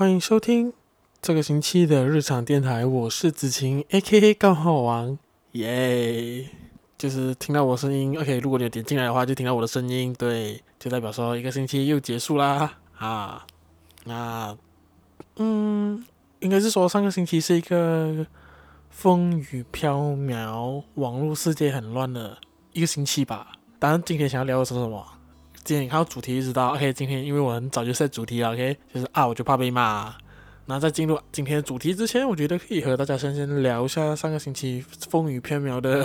欢迎收听这个星期的日常电台，我是子晴，A.K.A. 刚好王，耶！就是听到我声音，OK，如果你有点进来的话，就听到我的声音，对，就代表说一个星期又结束啦，啊，那，嗯，应该是说上个星期是一个风雨飘渺、网络世界很乱的一个星期吧。当然，今天想要聊的是什么？今天你看到主题就知道，OK，今天因为我很早就设主题了，OK，就是啊，我就怕被骂。那在进入今天的主题之前，我觉得可以和大家先先聊一下上个星期风雨飘渺的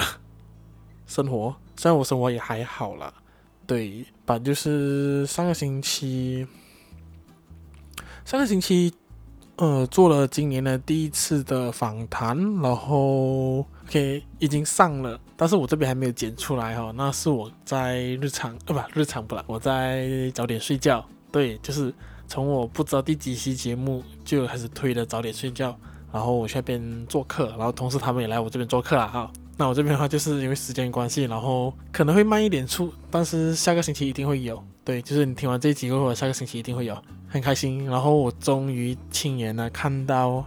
生活。虽然我生活也还好啦，对吧？就是上个星期，上个星期。呃，做了今年的第一次的访谈，然后 OK 已经上了，但是我这边还没有剪出来哈。那是我在日常呃不日常不啦，我在早点睡觉。对，就是从我不知道第几期节目就开始推的早点睡觉，然后我去那边做客，然后同时他们也来我这边做客了哈。那我这边的话就是因为时间关系，然后可能会慢一点出，但是下个星期一定会有。对，就是你听完这一集过后，下个星期一定会有。很开心，然后我终于亲眼的看到，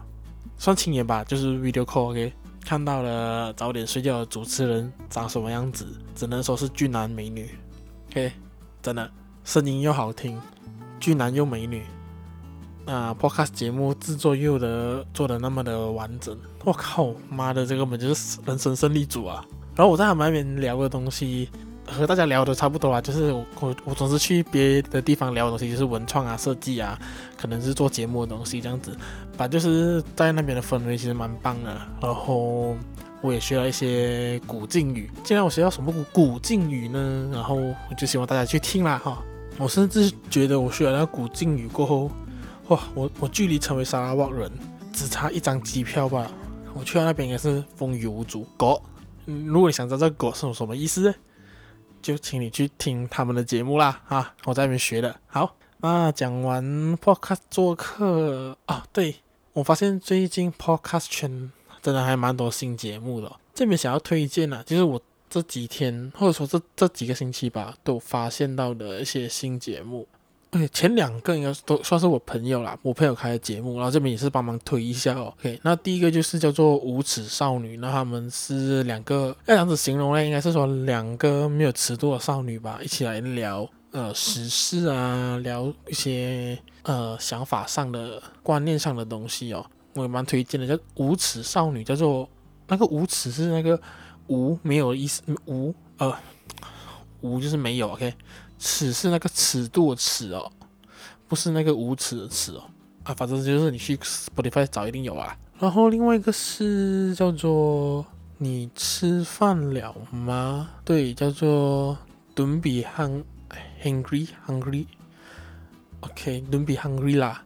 算亲眼吧，就是 video call，OK，看到了早点睡觉的主持人长什么样子，只能说是俊男美女，OK，真的声音又好听，俊男又美女，啊，podcast 节目制作又的做的那么的完整，我靠，妈的，这个根本就是人生胜利组啊！然后我在他们那边聊的东西。和大家聊的差不多啊，就是我我我总是去别的地方聊的东西，就是文创啊、设计啊，可能是做节目的东西这样子，反正就是在那边的氛围其实蛮棒的。然后我也学了一些古晋语，既然我学到什么古古晋语呢？然后我就希望大家去听啦哈。我甚至觉得我学了那个古晋语过后，哇，我我距离成为沙拉瓦人只差一张机票吧。我去到那边也是风雨无阻。狗，如果你想知道这个“狗”是什么意思？就请你去听他们的节目啦，啊，我在那边学的。好，那讲完 Podcast 做客啊，对，我发现最近 Podcast 圈真的还蛮多新节目的。这边想要推荐呢，就是我这几天或者说这这几个星期吧，都发现到的一些新节目。OK，前两个应该都算是我朋友啦，我朋友开的节目，然后这边也是帮忙推一下哦。OK，那第一个就是叫做无耻少女，那他们是两个，要这样子形容呢，应该是说两个没有尺度的少女吧，一起来聊呃时事啊，聊一些呃想法上的、观念上的东西哦。我也蛮推荐的，叫无耻少女，叫做那个无耻是那个无没有意思，无呃无就是没有，OK。尺是那个尺度的尺哦，不是那个无耻的耻哦啊，反正就是你去 Spotify 找一定有啊。然后另外一个是叫做你吃饭了吗？对，叫做 Don't be hung hungry hungry，OK，Don't be hungry 啦。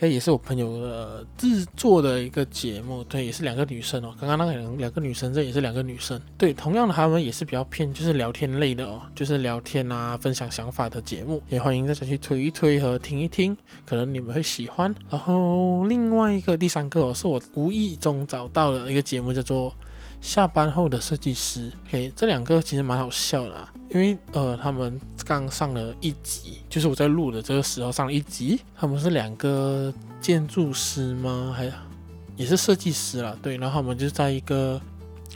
这也是我朋友的制作的一个节目，对，也是两个女生哦。刚刚那个两两个女生，这也是两个女生，对，同样的，他们也是比较偏就是聊天类的哦，就是聊天啊，分享想法的节目，也欢迎大家去推一推和听一听，可能你们会喜欢。然后另外一个第三个哦，是我无意中找到的一个节目，叫做。下班后的设计师，OK，这两个其实蛮好笑的啊，因为呃，他们刚上了一集，就是我在录的这个时候上了一集，他们是两个建筑师吗？还也是设计师啦，对，然后他们就在一个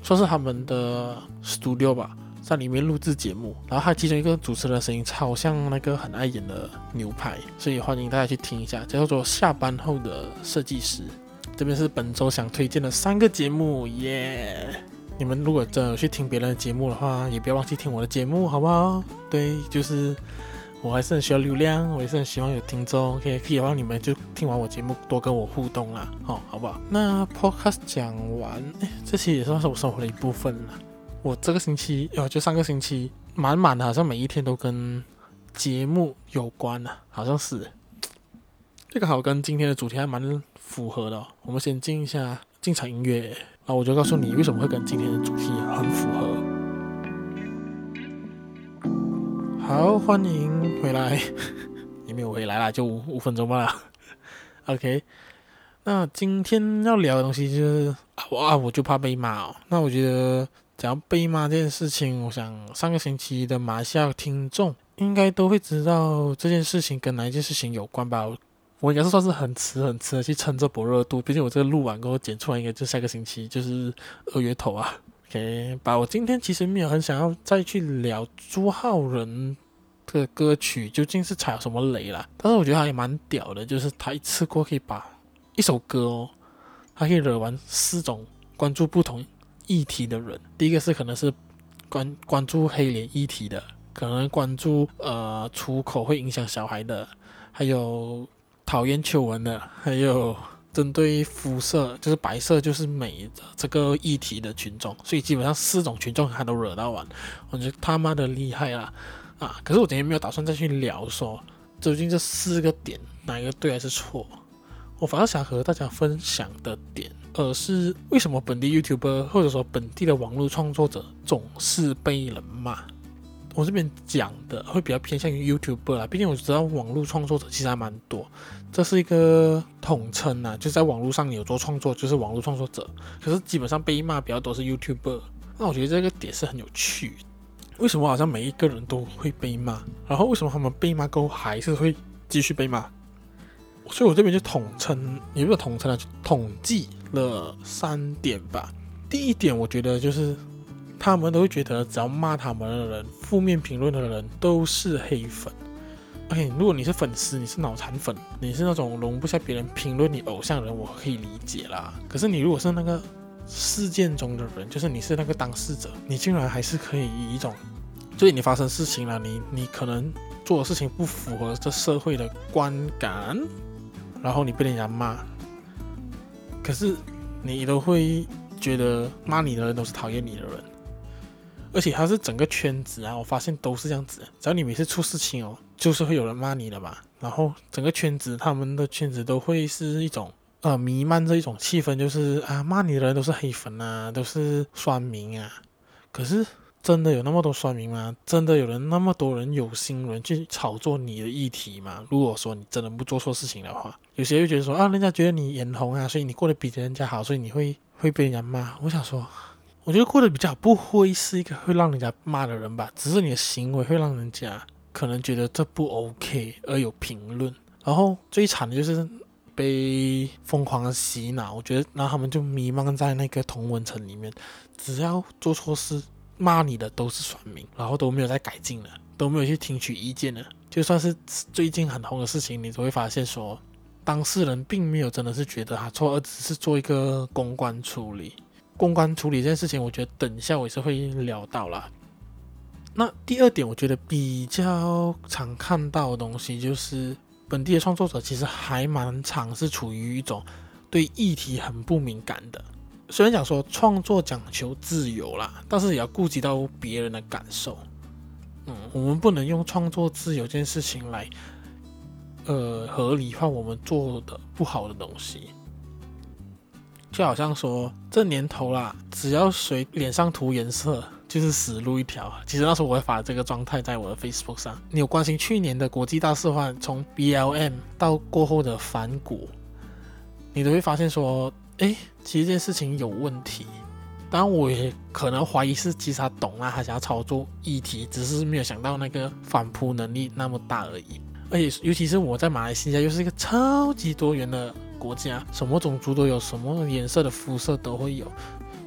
说是他们的 studio 吧，在里面录制节目，然后他其中一个主持人的声音超像那个很爱演的牛排，所以欢迎大家去听一下，叫做下班后的设计师。这边是本周想推荐的三个节目，耶、你们如果真的有去听别人的节目的话，也不要忘记听我的节目，好不好？对，就是我还是很需要流量，我也是很希望有听众可以可以让你们就听完我节目多跟我互动啦，好，好不好？那 Podcast 讲完，哎，这期也算是我生活的一部分了。我这个星期，哦，就上个星期满满的，好像每一天都跟节目有关了，好像是。这个好跟今天的主题还蛮符合的。我们先进一下进场音乐，那我就告诉你为什么会跟今天的主题很符合。好，欢迎回来，也没有回来啦，就五五分钟吧。OK，那今天要聊的东西就是啊，我就怕被骂哦。那我觉得讲到被骂这件事情，我想上个星期的马来西亚听众应该都会知道这件事情跟哪一件事情有关吧。我应该是算是很迟很迟的去蹭这波热度，毕竟我这个录完过后剪出来，应该就下个星期就是二月头啊。OK，把我今天其实没有很想要再去聊朱浩仁的歌曲究竟是踩什么雷啦，但是我觉得他也蛮屌的，就是他一次过可以把一首歌哦，他可以惹完四种关注不同议题的人。第一个是可能是关关注黑脸议题的，可能关注呃出口会影响小孩的，还有。讨厌丑闻的，还有针对肤色就是白色就是美的这个议题的群众，所以基本上四种群众他都惹到完，我觉得他妈的厉害啦啊！可是我今天没有打算再去聊说究竟这四个点哪一个对还是错，我反而想和大家分享的点，而是为什么本地 YouTuber 或者说本地的网络创作者总是被人骂。我这边讲的会比较偏向于 YouTuber 啦，毕竟我知道网络创作者其实还蛮多，这是一个统称呐，就在网络上有做创作就是网络创作者。可是基本上被骂比较多是 YouTuber，那我觉得这个点是很有趣。为什么好像每一个人都会被骂？然后为什么他们被骂过后还是会继续被骂？所以我这边就统称，也不是统称了，就统计了三点吧。第一点，我觉得就是。他们都会觉得，只要骂他们的人、负面评论的人都是黑粉。OK，如果你是粉丝，你是脑残粉，你是那种容不下别人评论你偶像的人，我可以理解啦。可是你如果是那个事件中的人，就是你是那个当事者，你竟然还是可以以一种，所以你发生事情了，你你可能做的事情不符合这社会的观感，然后你被人家骂，可是你都会觉得骂你的人都是讨厌你的人。而且他是整个圈子啊，我发现都是这样子。只要你每次出事情哦，就是会有人骂你的嘛。然后整个圈子，他们的圈子都会是一种呃弥漫着一种气氛，就是啊骂你的人都是黑粉啊，都是酸民啊。可是真的有那么多酸民吗？真的有人那么多人有心人去炒作你的议题吗？如果说你真的不做错事情的话，有些人会觉得说啊，人家觉得你眼红啊，所以你过得比人家好，所以你会会被人家骂。我想说。我觉得过得比较不会是一个会让人家骂的人吧，只是你的行为会让人家可能觉得这不 OK 而有评论。然后最惨的就是被疯狂的洗脑，我觉得然后他们就迷茫在那个同温层里面，只要做错事骂你的都是酸民，然后都没有在改进了，都没有去听取意见了。就算是最近很红的事情，你都会发现说当事人并没有真的是觉得他错，而只是做一个公关处理。公关处理这件事情，我觉得等一下我也是会聊到啦。那第二点，我觉得比较常看到的东西，就是本地的创作者其实还蛮常是处于一种对议题很不敏感的。虽然讲说创作讲求自由啦，但是也要顾及到别人的感受。嗯，我们不能用创作自由这件事情来，呃，合理化我们做的不好的东西。就好像说这年头啦，只要谁脸上涂颜色，就是死路一条。其实那时候我会发这个状态在我的 Facebook 上。你有关心去年的国际大事的话，从 BLM 到过后的反骨，你都会发现说，哎，其实这件事情有问题。当然，我也可能怀疑是其实他懂啊，他想要操作议题，只是没有想到那个反扑能力那么大而已。而且，尤其是我在马来西亚，又是一个超级多元的。国家什么种族都有，什么颜色的肤色都会有，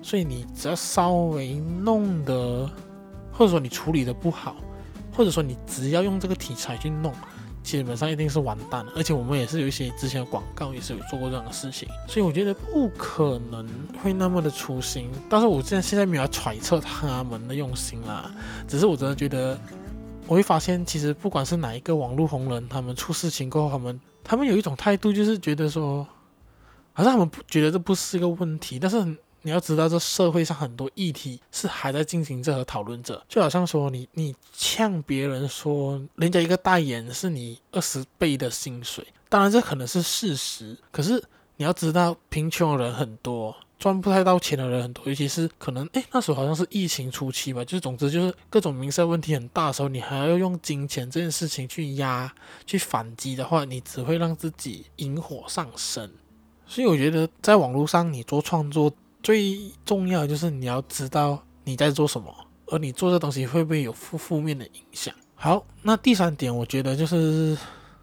所以你只要稍微弄得，或者说你处理得不好，或者说你只要用这个题材去弄，基本上一定是完蛋。而且我们也是有一些之前的广告也是有做过这样的事情，所以我觉得不可能会那么的粗心。但是我现在现在没有揣测他们的用心啦，只是我真的觉得，我会发现其实不管是哪一个网络红人，他们出事情过后，他们。他们有一种态度，就是觉得说，好像他们不觉得这不是一个问题。但是你要知道，这社会上很多议题是还在进行着和讨论着。就好像说你，你呛别人说，人家一个代言是你二十倍的薪水，当然这可能是事实。可是你要知道，贫穷的人很多。赚不太到钱的人很多，尤其是可能，诶，那时候好像是疫情初期吧，就是总之就是各种民生问题很大的时候，你还要用金钱这件事情去压、去反击的话，你只会让自己引火上身。所以我觉得在网络上你做创作最重要的就是你要知道你在做什么，而你做这东西会不会有负负面的影响。好，那第三点我觉得就是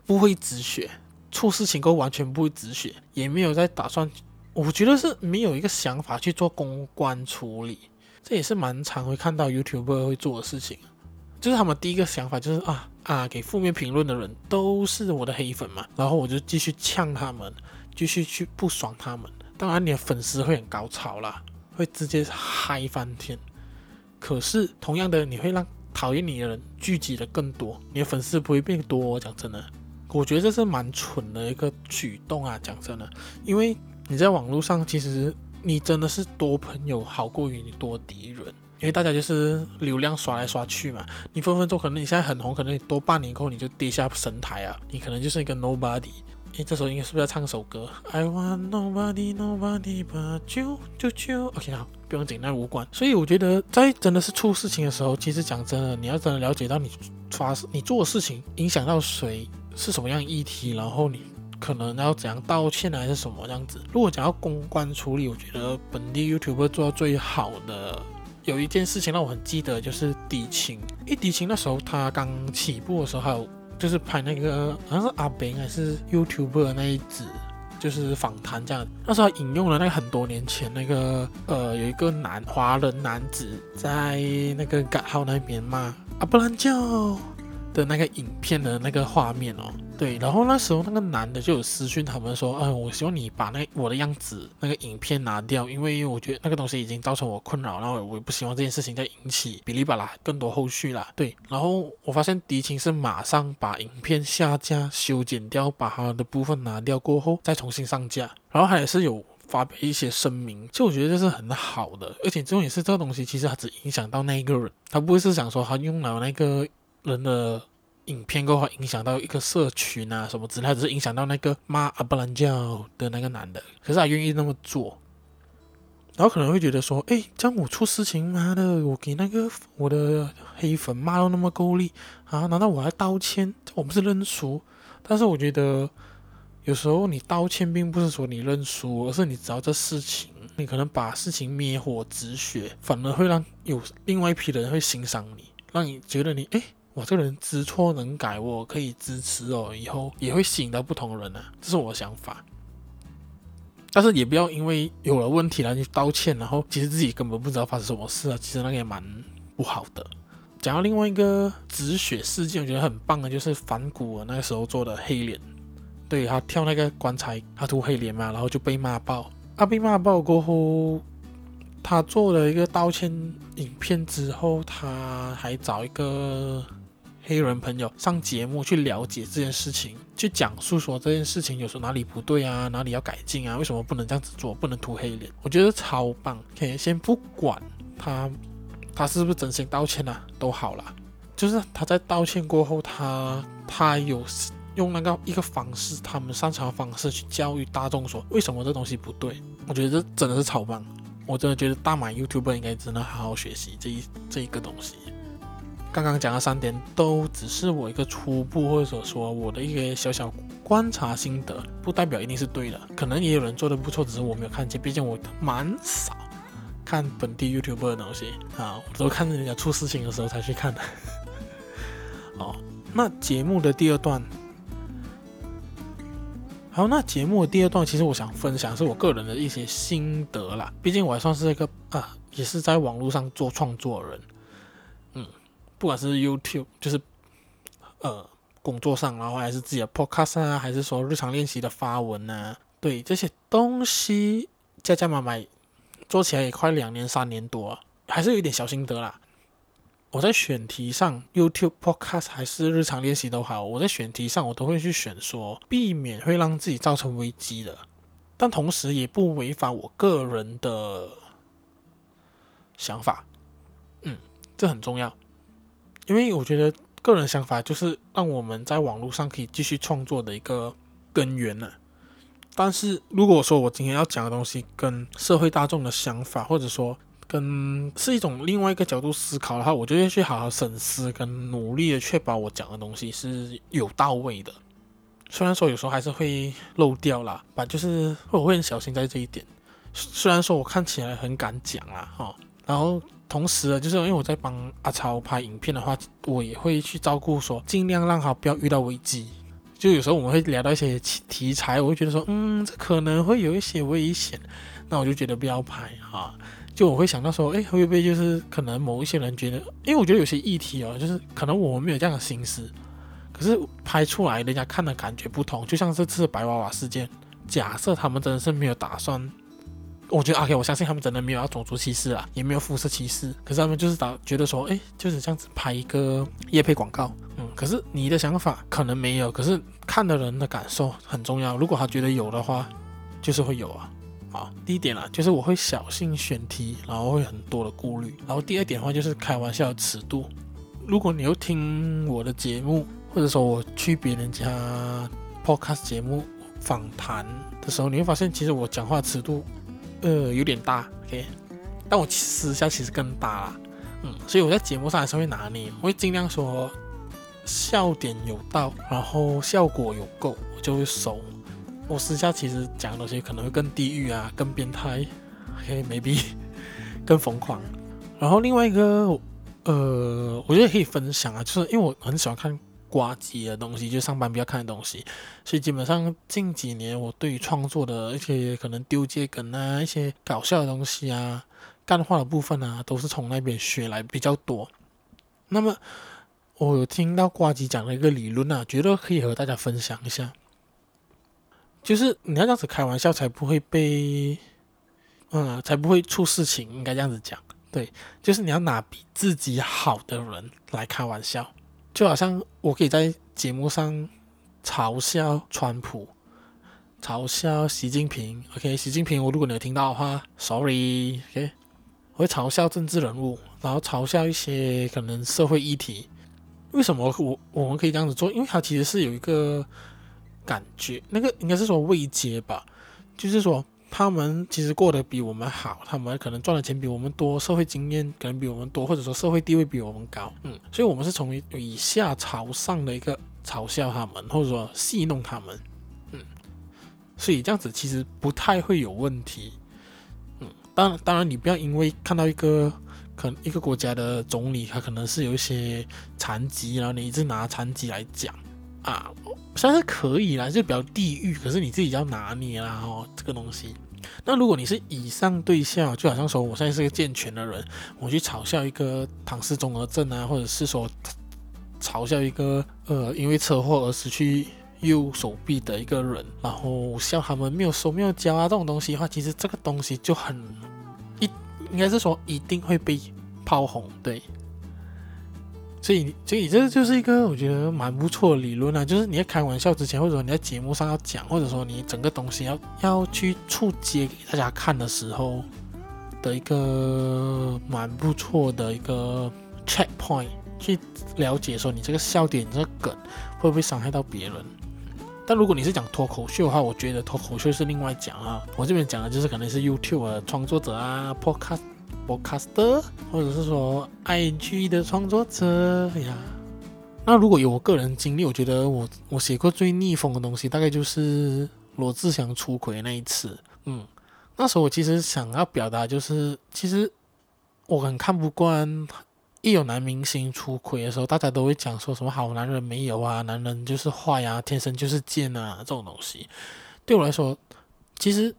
不会止血。出事情过后完全不会止血，也没有在打算，我觉得是没有一个想法去做公关处理，这也是蛮常会看到 YouTuber 会做的事情，就是他们第一个想法就是啊啊，给负面评论的人都是我的黑粉嘛，然后我就继续呛他们，继续去不爽他们，当然你的粉丝会很高潮啦，会直接嗨翻天，可是同样的你会让。讨厌你的人聚集的更多，你的粉丝不会变多。讲真的，我觉得这是蛮蠢的一个举动啊。讲真的，因为你在网络上，其实你真的是多朋友好过于你多敌人，因为大家就是流量刷来刷去嘛。你分分钟可能你现在很红，可能你多半年后你就跌下神台啊，你可能就是一个 nobody。诶，这时候应该是不是要唱首歌？I want nobody, nobody but you, you, you. OK，好，不用紧，那无关。所以我觉得，在真的是出事情的时候，其实讲真的，你要真的了解到你发你做的事情影响到谁，是什么样议题，然后你可能要怎样道歉还是什么这样子。如果讲到公关处理，我觉得本地 YouTuber 做到最好的有一件事情让我很记得，就是迪青。诶，迪青那时候他刚起步的时候还有。就是拍那个好像是阿炳还是 YouTuber 那一集，就是访谈这样。那时候引用了那个很多年前那个呃有一个男华人男子在那个港号那边骂阿布兰教的那个影片的那个画面哦。对，然后那时候那个男的就有私讯他们说，嗯、我希望你把那我的样子那个影片拿掉，因为我觉得那个东西已经造成我困扰，然后我也不希望这件事情再引起哔哩吧啦更多后续啦。对，然后我发现迪青是马上把影片下架、修剪掉，把他的部分拿掉过后再重新上架，然后他也是有发表一些声明，就我觉得这是很好的，而且重点是这个东西其实它只影响到那一个人，他不会是想说他用了那个人的。影片的话影响到一个社群啊什么之类，只是影响到那个骂阿布兰教的那个男的，可是他愿意那么做，然后可能会觉得说，哎，这样我出事情，妈的，我给那个我的黑粉骂到那么够力啊，难道我还道歉？我不是认输？但是我觉得有时候你道歉并不是说你认输，而是你知道这事情，你可能把事情灭火止血，反而会让有另外一批人会欣赏你，让你觉得你哎。我这个人知错能改，我可以支持哦，以后也会吸引到不同的人呢、这是我的想法。但是也不要因为有了问题了就道歉，然后其实自己根本不知道发生什么事啊，其实那个也蛮不好的。讲到另外一个止血事件，我觉得很棒的，就是反骨那个时候做的黑脸，对，他跳那个棺材，他涂黑脸嘛，然后就被骂爆。啊，被骂爆过后。他做了一个道歉影片之后，他还找一个黑人朋友上节目去了解这件事情，去讲述说这件事情有时候哪里不对啊，哪里要改进啊，为什么不能这样子做，不能涂黑脸？我觉得超棒。可以先不管他他是不是真心道歉啊，都好啦。就是他在道歉过后，他他有用那个一个方式，他们擅长的方式去教育大众说为什么这东西不对。我觉得这真的是超棒。我真的觉得大马 YouTube 应该真的好好学习这一这一个东西。刚刚讲的三点都只是我一个初步或者说我的一个小小观察心得，不代表一定是对的。可能也有人做的不错，只是我没有看见。毕竟我蛮少看本地 YouTube 的东西啊，我都看着人家出事情的时候才去看的。哦，那节目的第二段。好，那节目的第二段，其实我想分享是我个人的一些心得啦。毕竟我还算是一个啊，也是在网络上做创作的人，不管是 YouTube，就是呃工作上，然后还是自己的 Podcast 啊，还是说日常练习的发文啊，对这些东西加加买买，做起来也快两年三年多，还是有一点小心得啦。我在选题上，YouTube Podcast 还是日常练习都好，我在选题上我都会去选说避免会让自己造成危机的，但同时也不违反我个人的想法。嗯，这很重要，因为我觉得个人想法就是让我们在网络上可以继续创作的一个根源呢。但是如果说我今天要讲的东西跟社会大众的想法，或者说，跟是一种另外一个角度思考的话，我就会去好好审思，跟努力的确保我讲的东西是有到位的。虽然说有时候还是会漏掉啦，吧，就是我会很小心在这一点。虽然说我看起来很敢讲啦，哈，然后同时呢，就是因为我在帮阿超拍影片的话，我也会去照顾说，尽量让他不要遇到危机。就有时候我们会聊到一些题材，我会觉得说，嗯，这可能会有一些危险，那我就觉得不要拍啊。就我会想到说，哎，会不会就是可能某一些人觉得，因为我觉得有些议题哦，就是可能我们没有这样的心思，可是拍出来人家看的感觉不同。就像这次白娃娃事件，假设他们真的是没有打算，我觉得 OK，我相信他们真的没有要种族歧视啊，也没有肤色歧视，可是他们就是打觉得说，哎，就是这样子拍一个夜配广告，嗯，可是你的想法可能没有，可是看的人的感受很重要。如果他觉得有的话，就是会有啊。好，第一点啦，就是我会小心选题，然后会很多的顾虑。然后第二点的话，就是开玩笑的尺度。如果你有听我的节目，或者说我去别人家 podcast 节目访谈的时候，你会发现其实我讲话尺度呃有点大，OK，但我私下其实更大啦，嗯，所以我在节目上还是会拿捏，我会尽量说笑点有到，然后效果有够，我就会收。我私下其实讲的东西可能会更地狱啊，更变态，OK，maybe、更疯狂。然后另外一个，呃，我觉得可以分享啊，就是因为我很喜欢看呱吉的东西，就上班比较看的东西，所以基本上近几年我对于创作的一些可能丢接梗啊，一些搞笑的东西啊，干话的部分啊，都是从那边学来比较多。那么我有听到呱吉讲了一个理论啊，觉得可以和大家分享一下。就是你要这样子开玩笑，才不会被，嗯，才不会出事情。应该这样子讲，对，就是你要拿比自己好的人来开玩笑，就好像我可以在节目上嘲笑川普，嘲笑习近平。OK，习近平，我如果你有听到的话，Sorry，OK，我会嘲笑政治人物，然后嘲笑一些可能社会议题。为什么我我们可以这样子做？因为它其实是有一个。感觉那个应该是说未接吧，就是说他们其实过得比我们好，他们可能赚的钱比我们多，社会经验可能比我们多，或者说社会地位比我们高，嗯，所以我们是从以下朝上的一个嘲笑他们，或者说戏弄他们，嗯，所以这样子其实不太会有问题，嗯，当当然你不要因为看到一个可能一个国家的总理他可能是有一些残疾，然后你一直拿残疾来讲。啊，算是可以啦，就比较地狱，可是你自己要拿捏啦哦，这个东西。那如果你是以上对象，就好像说我现在是个健全的人，我去嘲笑一个唐氏综合症啊，或者是说嘲笑一个呃因为车祸而失去右手臂的一个人，然后笑他们没有手没有脚啊这种东西的话，其实这个东西就很一应该是说一定会被炮轰，对。所以，所以这就是一个我觉得蛮不错的理论啊，就是你在开玩笑之前，或者说你在节目上要讲，或者说你整个东西要要去触接给大家看的时候的一个蛮不错的一个 checkpoint，去了解说你这个笑点、这个梗会不会伤害到别人。但如果你是讲脱口秀的话，我觉得脱口秀是另外讲啊，我这边讲的就是可能是 YouTube 的创作者啊，Podcast。Podcaster 或者是说 IG 的创作者呀，那如果有我个人经历，我觉得我我写过最逆风的东西，大概就是罗志祥出轨那一次。嗯，那时候我其实想要表达就是，其实我很看不惯，一有男明星出轨的时候，大家都会讲说什么好男人没有啊，男人就是坏呀，天生就是贱啊，这种东西。对我来说，其实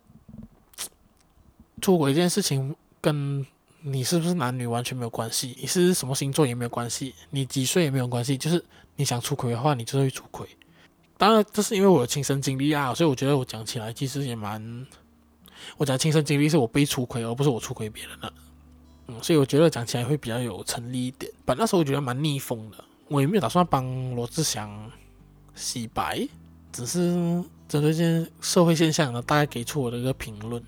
出轨这件事情跟你是不是男女完全没有关系，你是什么星座也没有关系，你几岁也没有关系，就是你想出轨的话，你就会出轨。当然，这是因为我有亲身经历啊，所以我觉得我讲起来其实也蛮……我讲亲身经历是我被出轨，而不是我出轨别人了。嗯，所以我觉得讲起来会比较有成立一点。本那时候我觉得蛮逆风的，我也没有打算帮罗志祥洗白，只是针对这些社会现象呢，大概给出我的一个评论。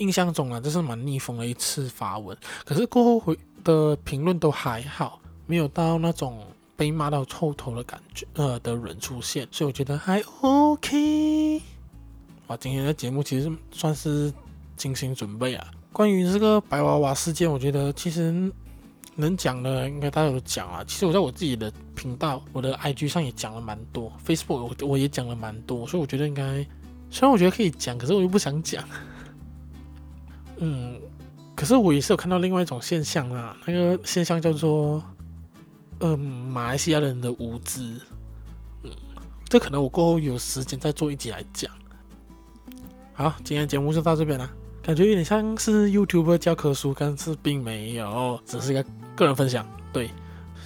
印象中啊，这是蛮逆风的一次发文，可是过后回的评论都还好，没有到那种被骂到臭头的感觉，呃的人出现，所以我觉得还 OK。哇，今天的节目其实算是精心准备啊。关于这个白娃娃事件，我觉得其实能讲的应该大家都讲了。其实我在我自己的频道，我的 IG 上也讲了蛮多，Facebook 我我也讲了蛮多，所以我觉得应该，虽然我觉得可以讲，可是我又不想讲。嗯，可是我也是有看到另外一种现象啦，那个现象叫做，嗯，马来西亚人的无知。嗯，这可能我过后有时间再做一集来讲。好，今天节目就到这边啦，感觉有点像是 YouTuber 教科书，但是并没有，只是一个个人分享。对，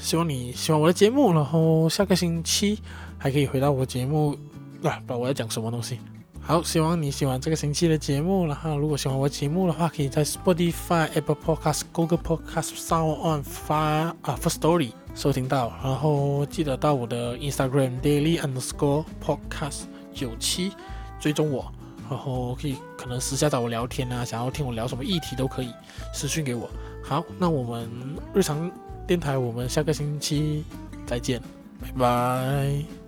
希望你喜欢我的节目，然后下个星期还可以回到我节目，啊，不我要讲什么东西。好，希望你喜欢这个星期的节目。然后，如果喜欢我节目的话，可以在 Spotify、Apple Podcast、Google Podcast、SoundOn 发啊 Firstory 收听到。然后记得到我的 Instagram Daily Underscore Podcast 九七追踪我。然后可以可能私下找我聊天啊，想要听我聊什么议题都可以私讯给我。好，那我们日常电台，我们下个星期再见，拜拜。